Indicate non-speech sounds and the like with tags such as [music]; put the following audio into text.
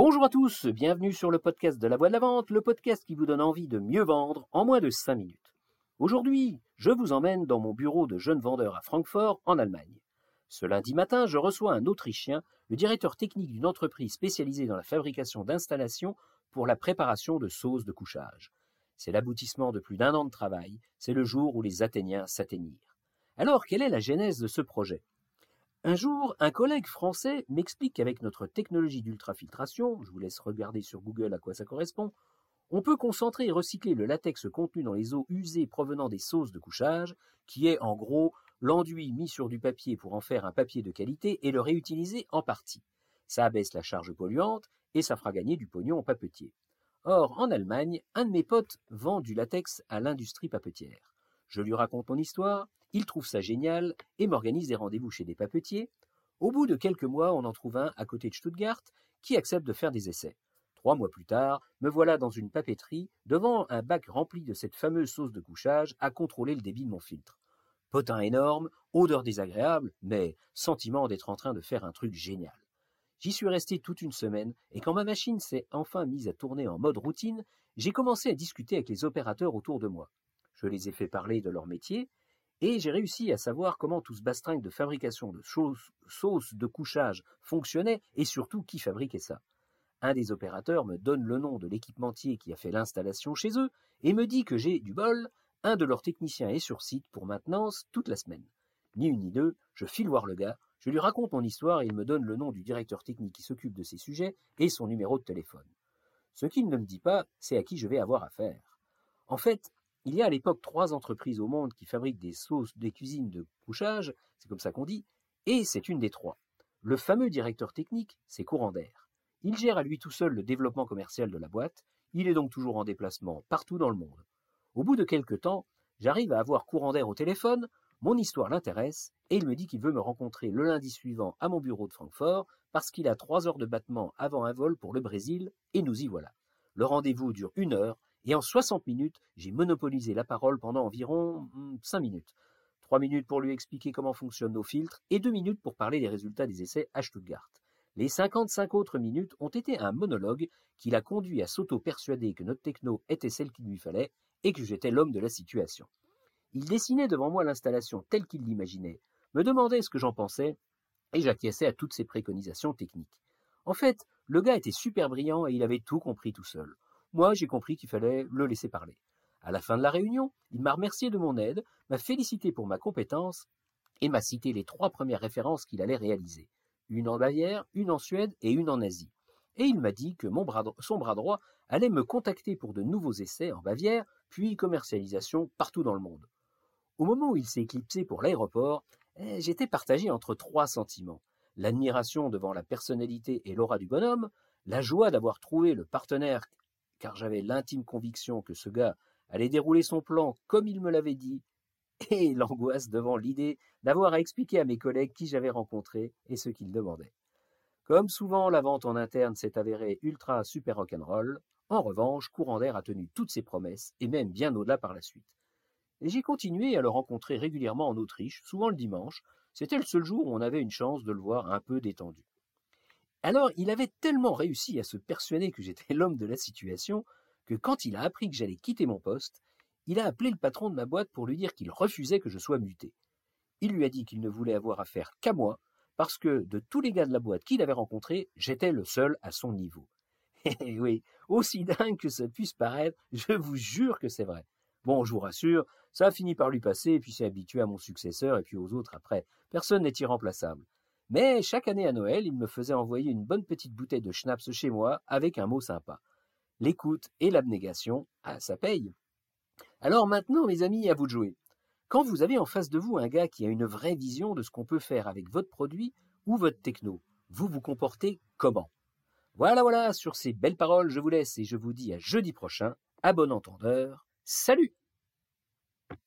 Bonjour à tous, bienvenue sur le podcast de la voix de la vente, le podcast qui vous donne envie de mieux vendre en moins de 5 minutes. Aujourd'hui, je vous emmène dans mon bureau de jeune vendeur à Francfort, en Allemagne. Ce lundi matin, je reçois un Autrichien, le directeur technique d'une entreprise spécialisée dans la fabrication d'installations pour la préparation de sauces de couchage. C'est l'aboutissement de plus d'un an de travail, c'est le jour où les Athéniens s'atteignirent. Alors, quelle est la genèse de ce projet? Un jour, un collègue français m'explique qu'avec notre technologie d'ultrafiltration, je vous laisse regarder sur Google à quoi ça correspond, on peut concentrer et recycler le latex contenu dans les eaux usées provenant des sauces de couchage, qui est en gros l'enduit mis sur du papier pour en faire un papier de qualité et le réutiliser en partie. Ça abaisse la charge polluante et ça fera gagner du pognon au papetier. Or, en Allemagne, un de mes potes vend du latex à l'industrie papetière. Je lui raconte mon histoire, il trouve ça génial et m'organise des rendez-vous chez des papetiers. Au bout de quelques mois, on en trouve un à côté de Stuttgart qui accepte de faire des essais. Trois mois plus tard, me voilà dans une papeterie, devant un bac rempli de cette fameuse sauce de couchage, à contrôler le débit de mon filtre. Potin énorme, odeur désagréable, mais sentiment d'être en train de faire un truc génial. J'y suis resté toute une semaine, et quand ma machine s'est enfin mise à tourner en mode routine, j'ai commencé à discuter avec les opérateurs autour de moi. Je les ai fait parler de leur métier, et j'ai réussi à savoir comment tout ce bastringue de fabrication de sauces de couchage fonctionnait et surtout qui fabriquait ça. Un des opérateurs me donne le nom de l'équipementier qui a fait l'installation chez eux et me dit que j'ai du bol, un de leurs techniciens est sur site pour maintenance toute la semaine. Ni une ni deux, je file voir le gars, je lui raconte mon histoire et il me donne le nom du directeur technique qui s'occupe de ces sujets et son numéro de téléphone. Ce qu'il ne me dit pas, c'est à qui je vais avoir affaire. En fait, il y a à l'époque trois entreprises au monde qui fabriquent des sauces, des cuisines de couchage, c'est comme ça qu'on dit, et c'est une des trois. Le fameux directeur technique, c'est Courant d'air. Il gère à lui tout seul le développement commercial de la boîte, il est donc toujours en déplacement partout dans le monde. Au bout de quelques temps, j'arrive à avoir Courant d'air au téléphone, mon histoire l'intéresse, et il me dit qu'il veut me rencontrer le lundi suivant à mon bureau de Francfort, parce qu'il a trois heures de battement avant un vol pour le Brésil, et nous y voilà. Le rendez-vous dure une heure, et en 60 minutes, j'ai monopolisé la parole pendant environ 5 hmm, minutes. 3 minutes pour lui expliquer comment fonctionnent nos filtres et 2 minutes pour parler des résultats des essais à Stuttgart. Les 55 autres minutes ont été un monologue qui l'a conduit à s'auto-persuader que notre techno était celle qu'il lui fallait et que j'étais l'homme de la situation. Il dessinait devant moi l'installation telle qu'il l'imaginait, me demandait ce que j'en pensais, et j'acquiesçais à toutes ses préconisations techniques. En fait, le gars était super brillant et il avait tout compris tout seul. Moi, j'ai compris qu'il fallait le laisser parler. À la fin de la réunion, il m'a remercié de mon aide, m'a félicité pour ma compétence et m'a cité les trois premières références qu'il allait réaliser. Une en Bavière, une en Suède et une en Asie. Et il m'a dit que son bras droit allait me contacter pour de nouveaux essais en Bavière, puis commercialisation partout dans le monde. Au moment où il s'est éclipsé pour l'aéroport, eh, j'étais partagé entre trois sentiments. L'admiration devant la personnalité et l'aura du bonhomme, la joie d'avoir trouvé le partenaire car j'avais l'intime conviction que ce gars allait dérouler son plan comme il me l'avait dit, [laughs] et l'angoisse devant l'idée d'avoir à expliquer à mes collègues qui j'avais rencontré et ce qu'ils demandaient. Comme souvent, la vente en interne s'est avérée ultra super rock'n'roll. En revanche, Courant d'air a tenu toutes ses promesses, et même bien au-delà par la suite. Et j'ai continué à le rencontrer régulièrement en Autriche, souvent le dimanche. C'était le seul jour où on avait une chance de le voir un peu détendu. Alors, il avait tellement réussi à se persuader que j'étais l'homme de la situation que quand il a appris que j'allais quitter mon poste, il a appelé le patron de ma boîte pour lui dire qu'il refusait que je sois muté. Il lui a dit qu'il ne voulait avoir affaire qu'à moi, parce que de tous les gars de la boîte qu'il avait rencontrés, j'étais le seul à son niveau. [laughs] Eh oui, aussi dingue que ça puisse paraître, je vous jure que c'est vrai. Bon, je vous rassure, ça a fini par lui passer, et puis s'est habitué à mon successeur et puis aux autres après. Personne n'est irremplaçable. Mais chaque année à Noël, il me faisait envoyer une bonne petite bouteille de schnapps chez moi avec un mot sympa. L'écoute et l'abnégation, ah, ça paye. Alors maintenant, mes amis, à vous de jouer. Quand vous avez en face de vous un gars qui a une vraie vision de ce qu'on peut faire avec votre produit ou votre techno, vous vous comportez comment? Voilà, voilà, sur ces belles paroles, je vous laisse et je vous dis à jeudi prochain. À bon entendeur. Salut